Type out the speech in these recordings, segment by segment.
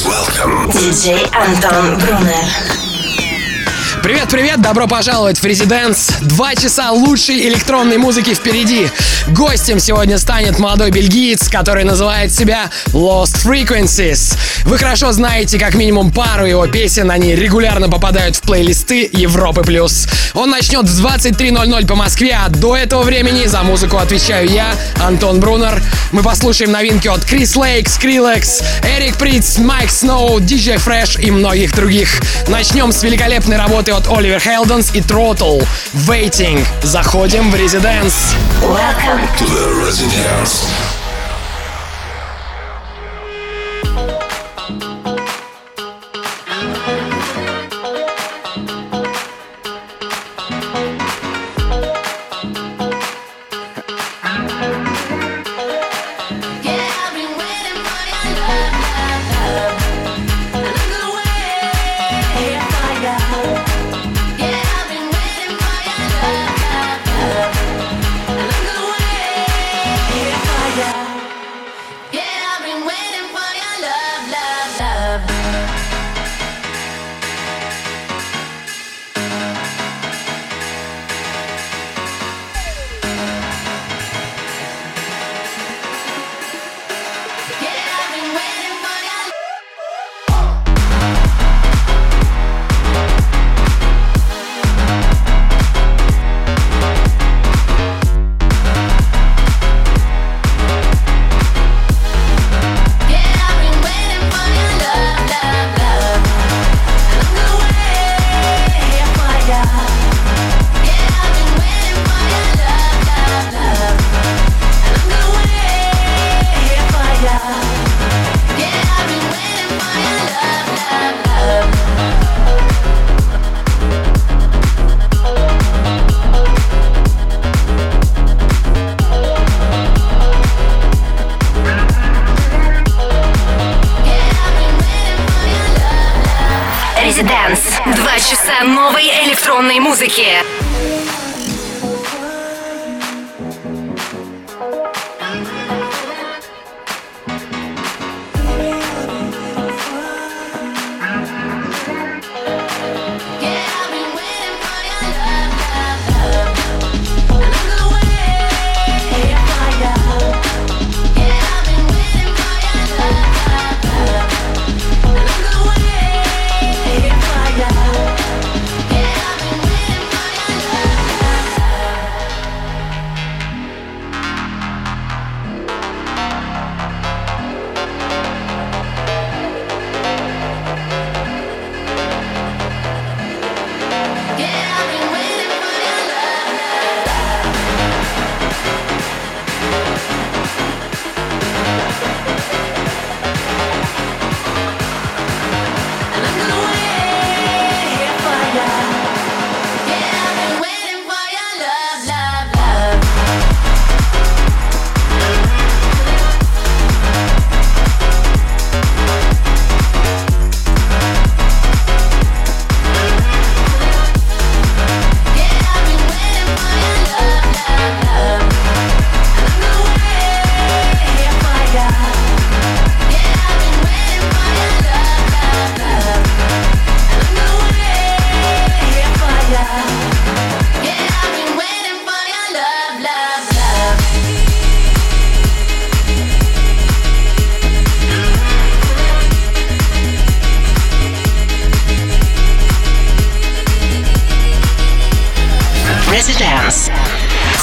Welcome. Диджей Антон Брунер. Привет-привет, добро пожаловать в Резиденс. Два часа лучшей электронной музыки впереди. Гостем сегодня станет молодой бельгиец, который называет себя Lost Frequencies. Вы хорошо знаете как минимум пару его песен, они регулярно попадают в плейлисты Европы+. плюс. Он начнет в 23.00 по Москве, а до этого времени за музыку отвечаю я, Антон Брунер. Мы послушаем новинки от Крис Лейк, Скрилекс, Эрик Приц, Майк Сноу, Диджей Фреш и многих других. Начнем с великолепной работы от Оливер Хелденс и Throttle. Waiting. Заходим в резиденс. Welcome to the residence.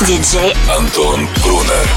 Диджей Антон Брунер.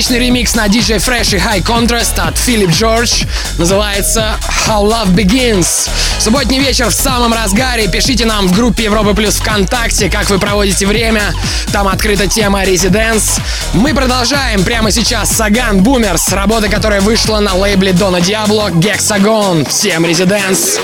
Отличный ремикс на DJ Fresh и High Contrast от Филипп Джордж. Называется How Love Begins. Субботний вечер в самом разгаре. Пишите нам в группе Европы Плюс ВКонтакте, как вы проводите время. Там открыта тема Residence. Мы продолжаем прямо сейчас Саган Бумерс, работа, которая вышла на лейбле Дона Диабло Гексагон. Всем. Residence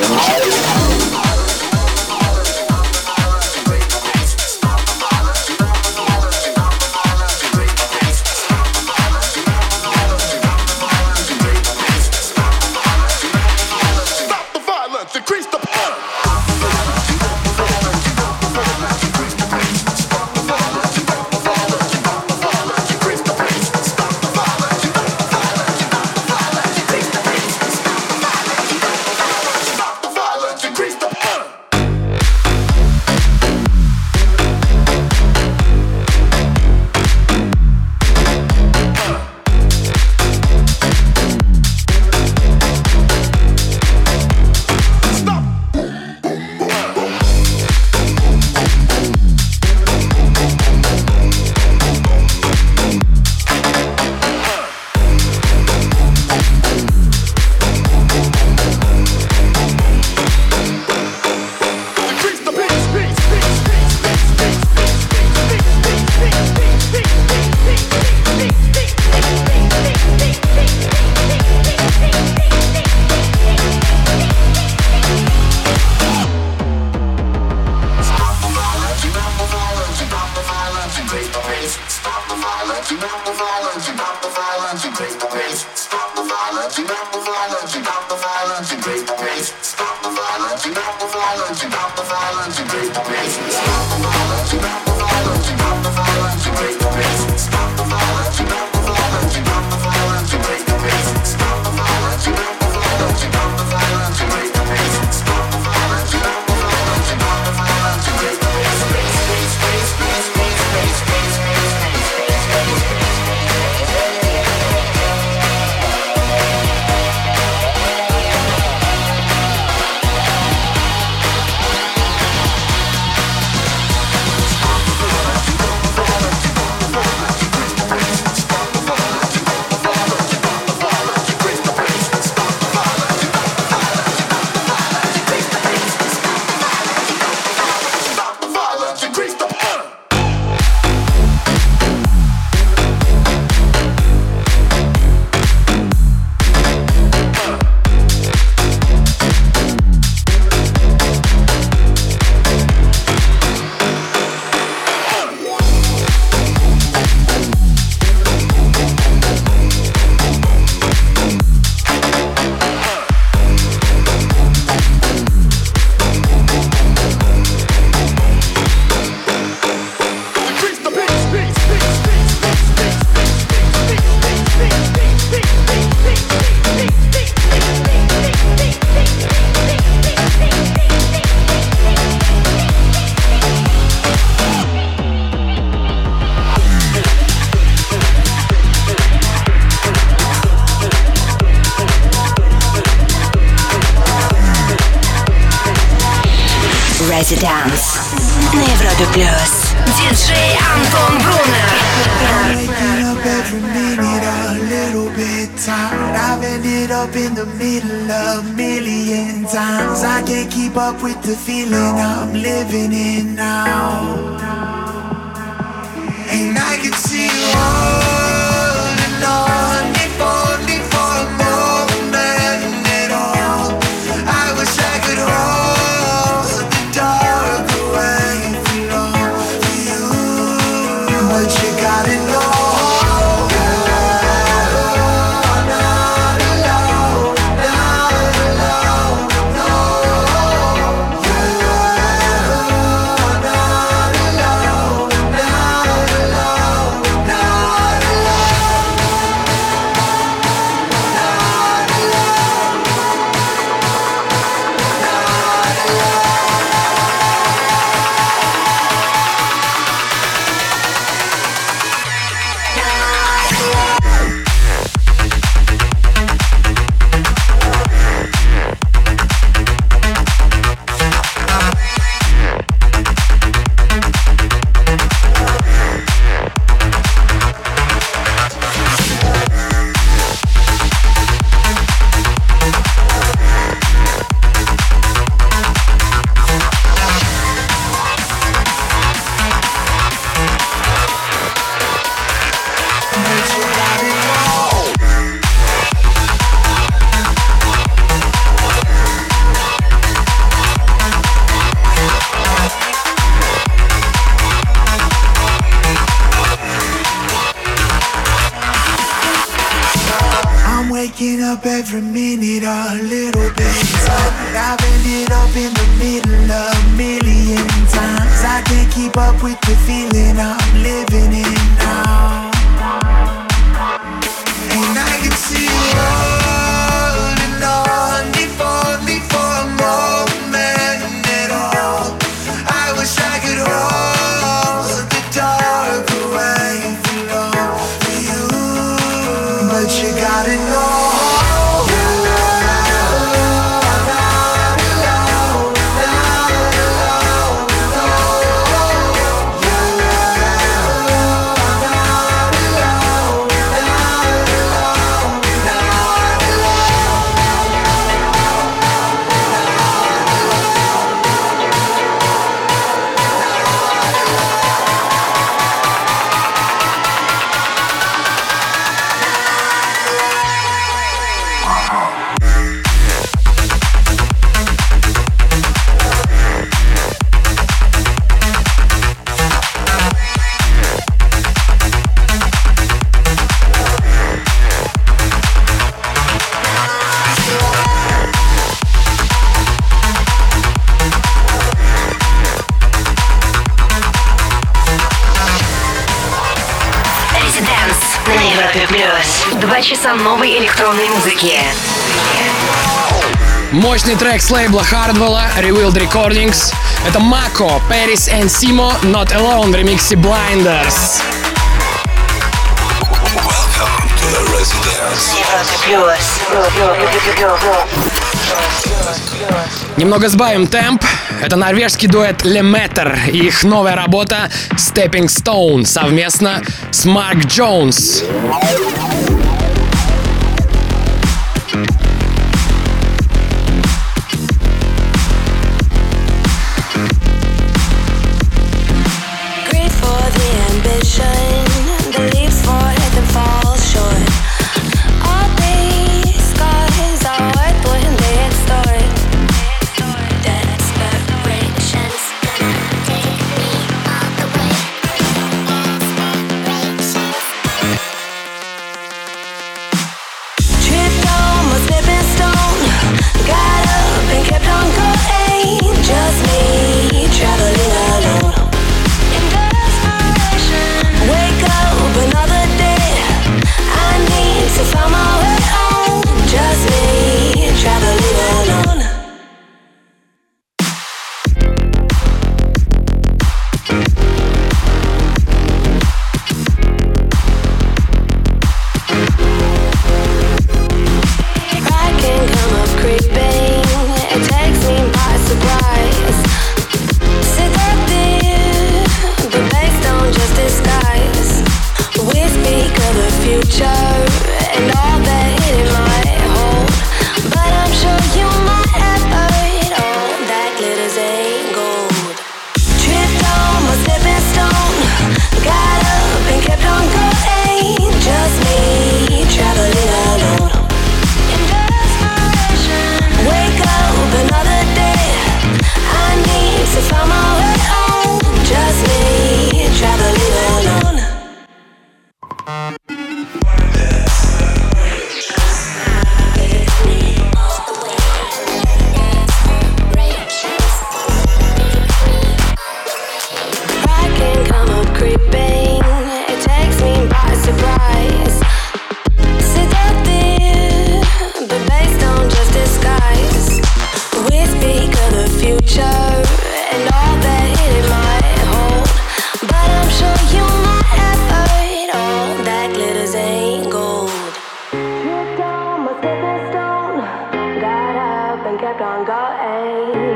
на Европе плюс. Диджей Антон Брунер. I've ended up in the middle часа новой электронной музыки. Мощный трек с лейбла Hardwell Revealed Recordings. Это Мако, Paris and Simo, Not Alone в ремиксе Blinders. Немного сбавим темп. Это норвежский дуэт Леметер и их новая работа Stepping Stone совместно с Марк Джонс.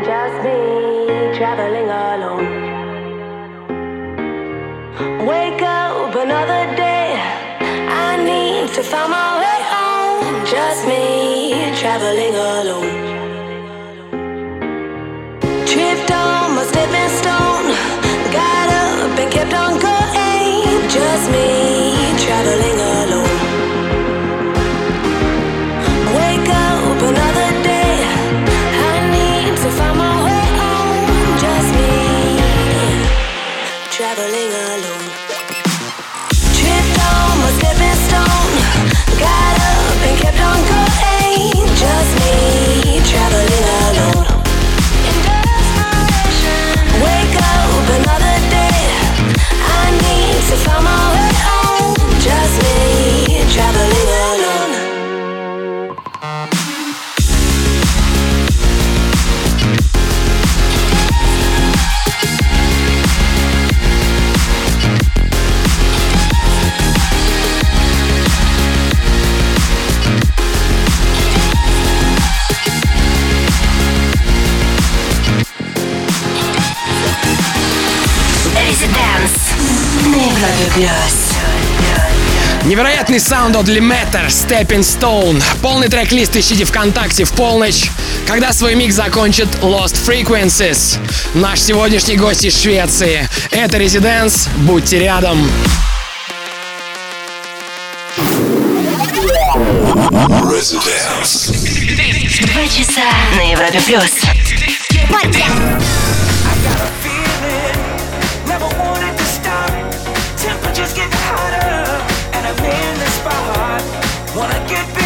just me traveling alone. Wake up another day. I need to find my way home. Just me traveling alone. just me traveling. Невероятный саунд от Limeter, Stepping Stone. Полный трек-лист ищите ВКонтакте в полночь, когда свой миг закончит Lost Frequencies. Наш сегодняшний гость из Швеции. Это Резиденс. Будьте рядом. Два часа на Европе плюс. In that's spot. Wanna get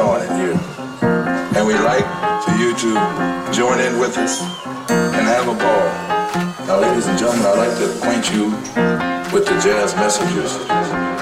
on in you. And we'd like for you to join in with us and have a ball. Now, ladies and gentlemen, I'd like to acquaint you with the jazz messages.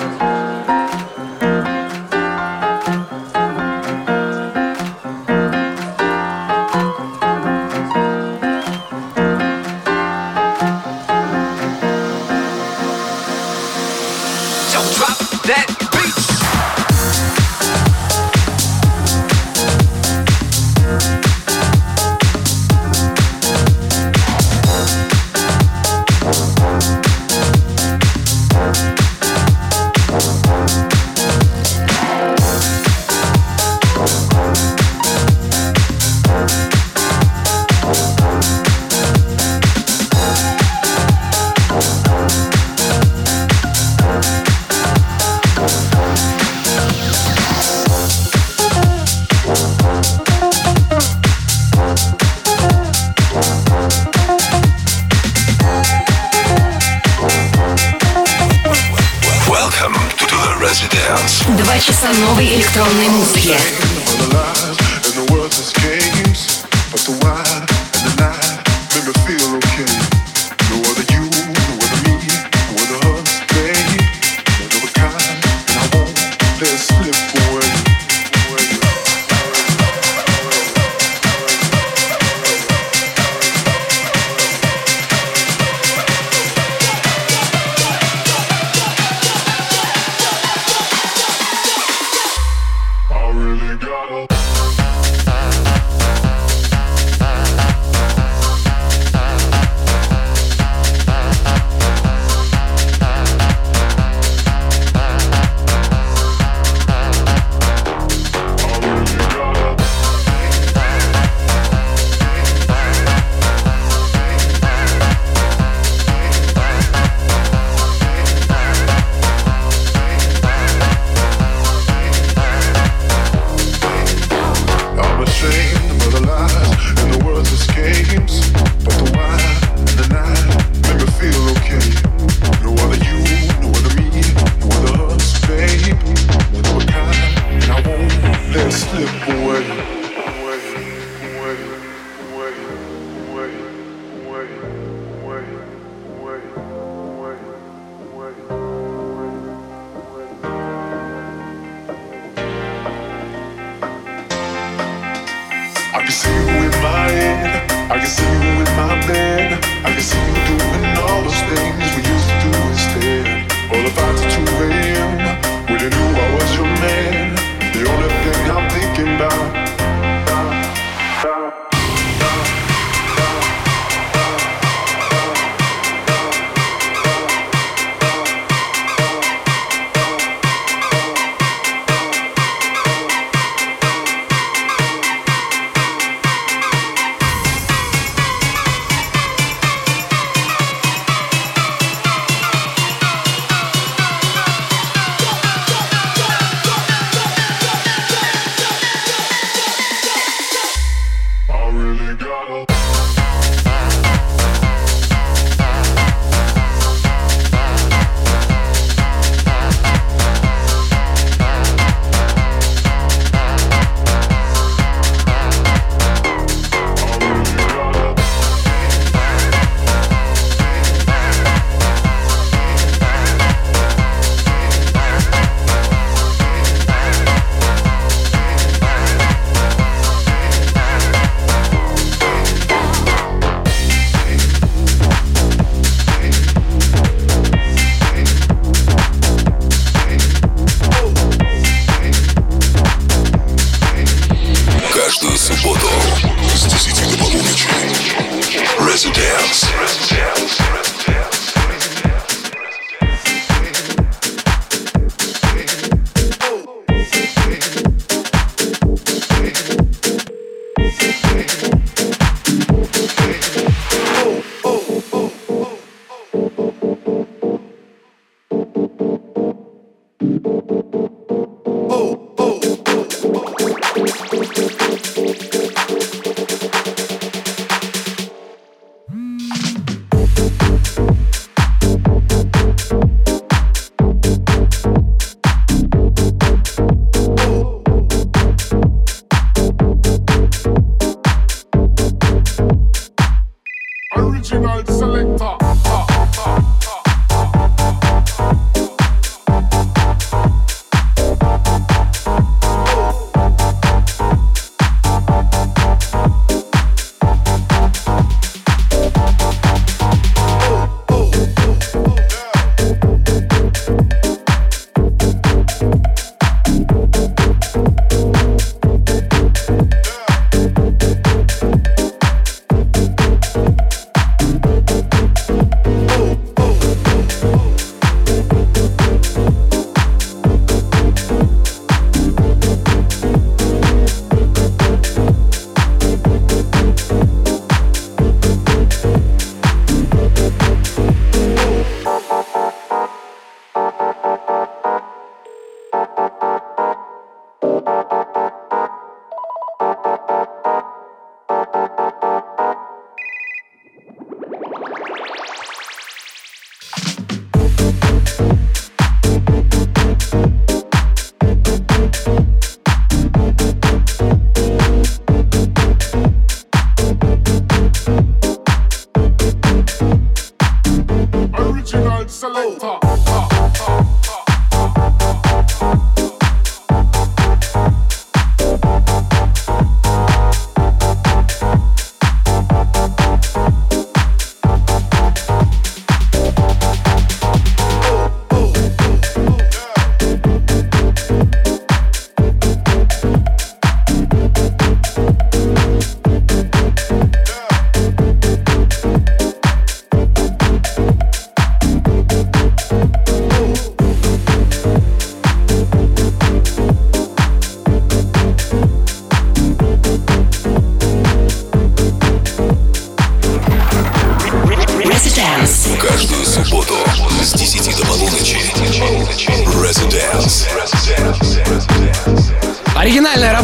Электронной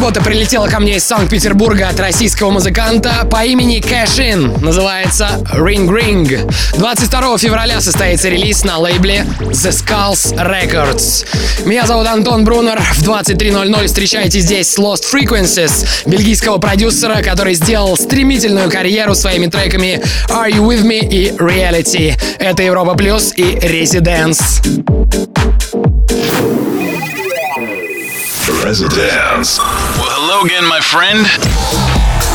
работа прилетела ко мне из Санкт-Петербурга от российского музыканта по имени Кэшин. Называется Ring Ring. 22 февраля состоится релиз на лейбле The Skulls Records. Меня зовут Антон Брунер. В 23.00 встречайте здесь Lost Frequencies, бельгийского продюсера, который сделал стремительную карьеру своими треками Are You With Me и Reality. Это Европа Плюс и Residence. Residence. Well, again, my friend.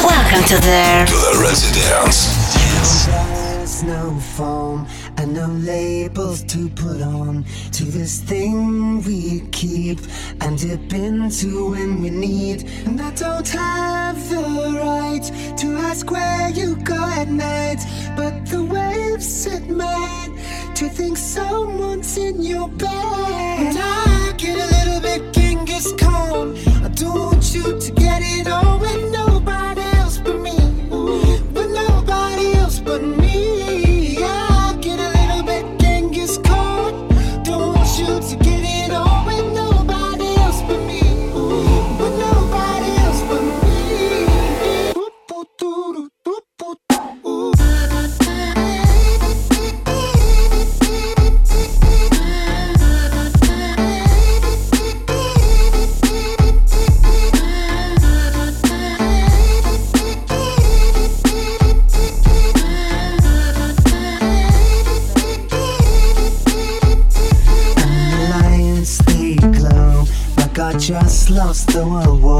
Welcome to the, to the Residence. There's no phone and no labels to put on to this thing we keep and dip into when we need. And I don't have the right to ask where you go at night, but the waves set mine to think someone's in your bed. And I get a little bit Genghis Khan. I don't want you to get it with the world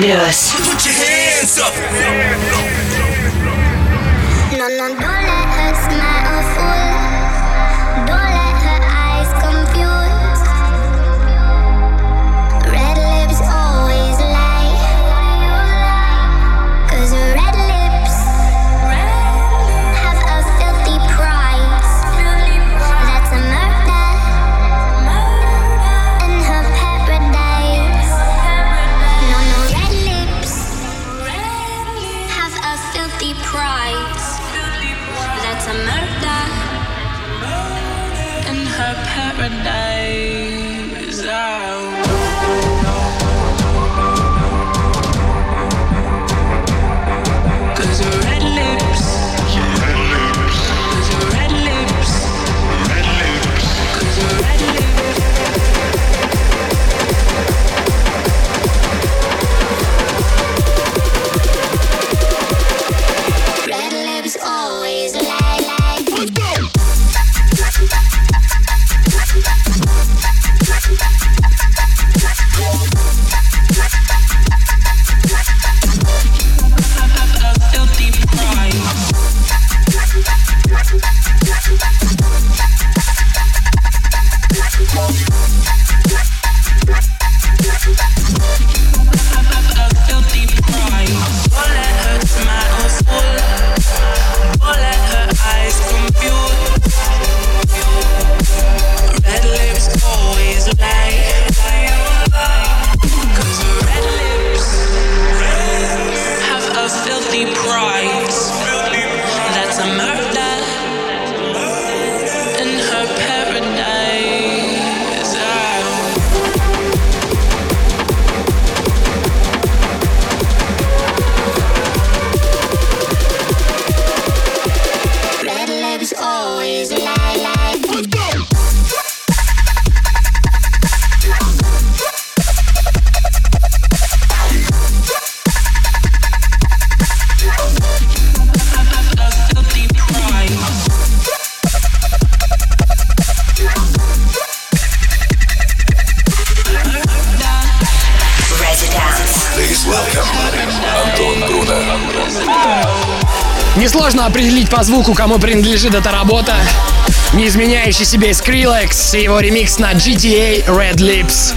Plus. руку, кому принадлежит эта работа. Неизменяющий себе Skrillex и его ремикс на GTA Red Lips.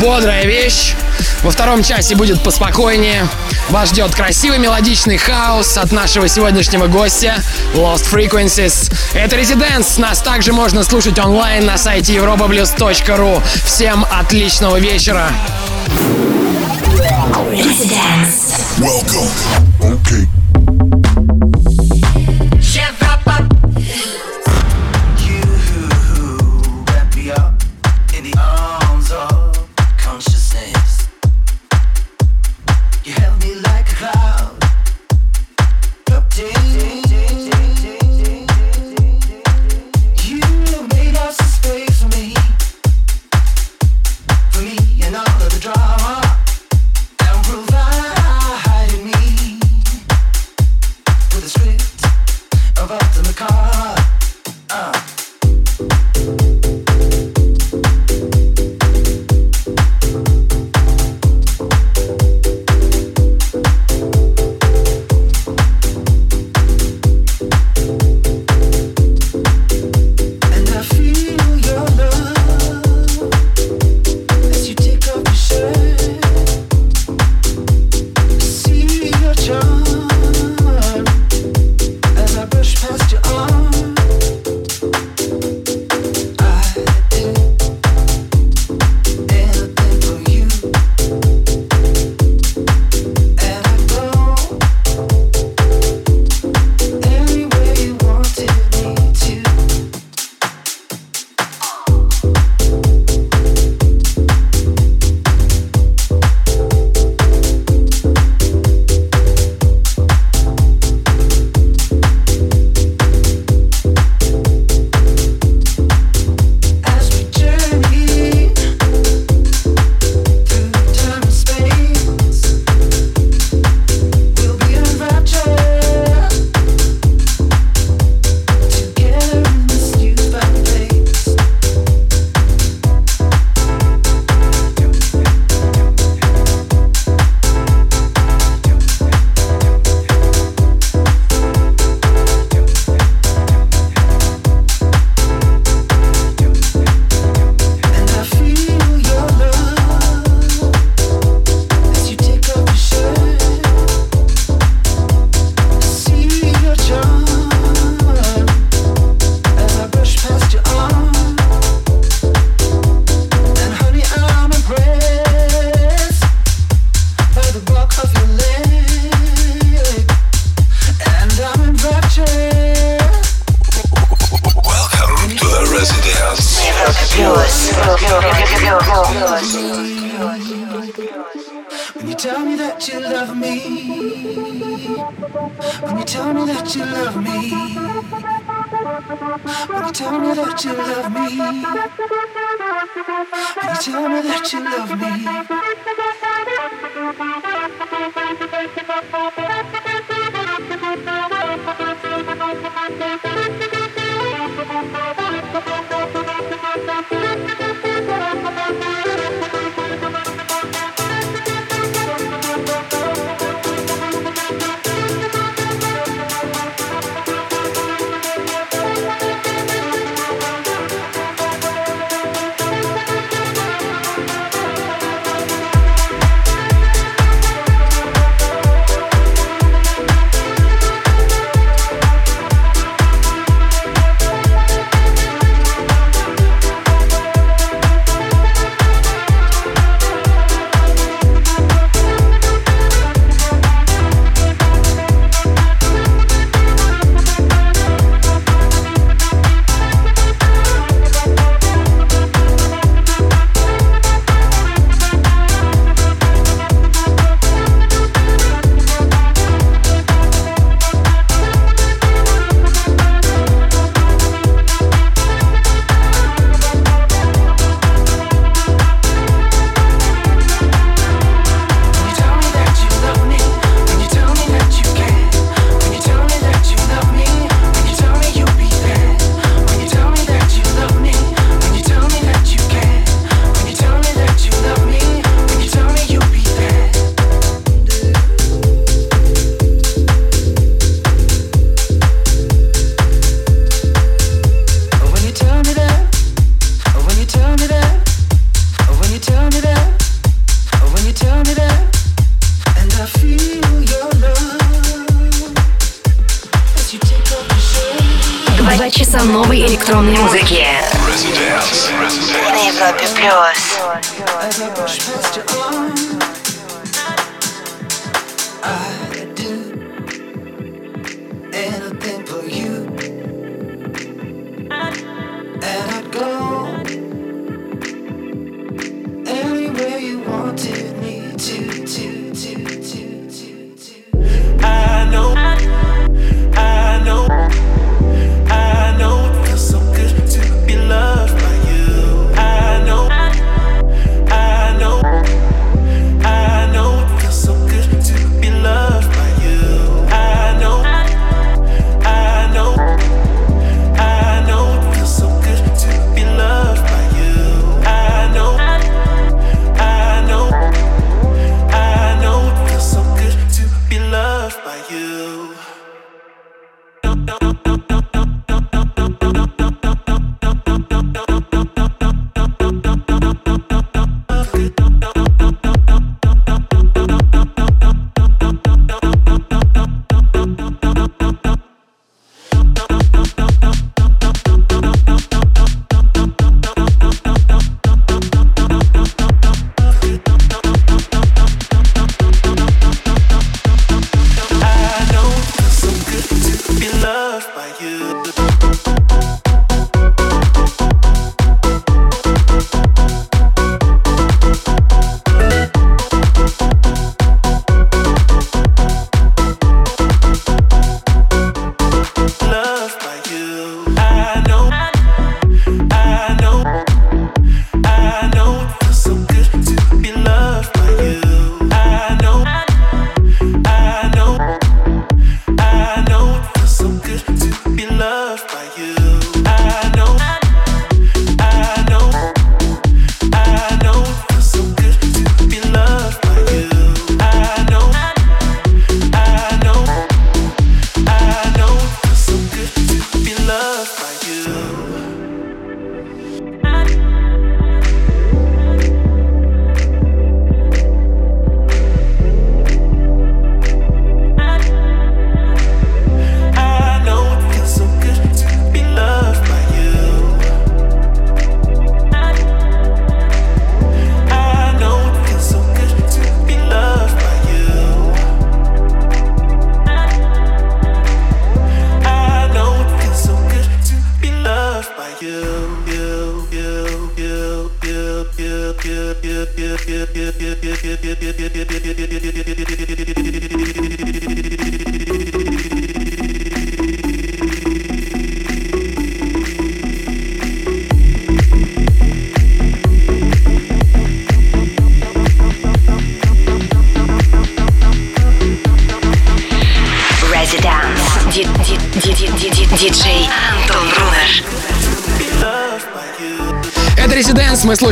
Бодрая вещь. Во втором часе будет поспокойнее. Вас ждет красивый мелодичный хаос от нашего сегодняшнего гостя Lost Frequencies. Это Residents. Нас также можно слушать онлайн на сайте europaplus.ru. Всем отличного вечера. Residents. Welcome. Okay. When you tell me that you love me, when you tell me that you love me, when you tell me that you love me, when you tell me that you love be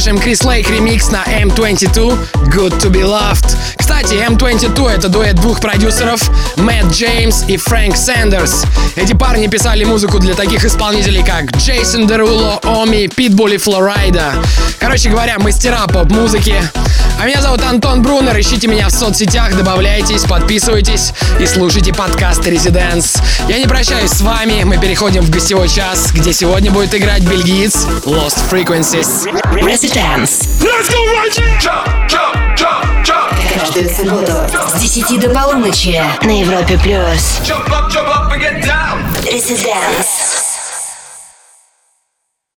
слушаем Крис Лейк ремикс на M22 Good to be Loved. Кстати, M22 это дуэт двух продюсеров Мэтт Джеймс и Фрэнк Сандерс. Эти парни писали музыку для таких исполнителей, как Джейсон Деруло, Оми, Питбуль и Флорайда. Короче говоря, мастера поп-музыки. А меня зовут Антон Брунер. Ищите меня в соцсетях, добавляйтесь, подписывайтесь и слушайте подкаст Residents. Я не прощаюсь с вами. Мы переходим в гостевой час, где сегодня будет играть бельгиец Lost Frequencies. Residents. Let's go right here! Jump, jump, jump, jump. Каждую субботу с 10 до полуночи на Европе+. плюс. Jump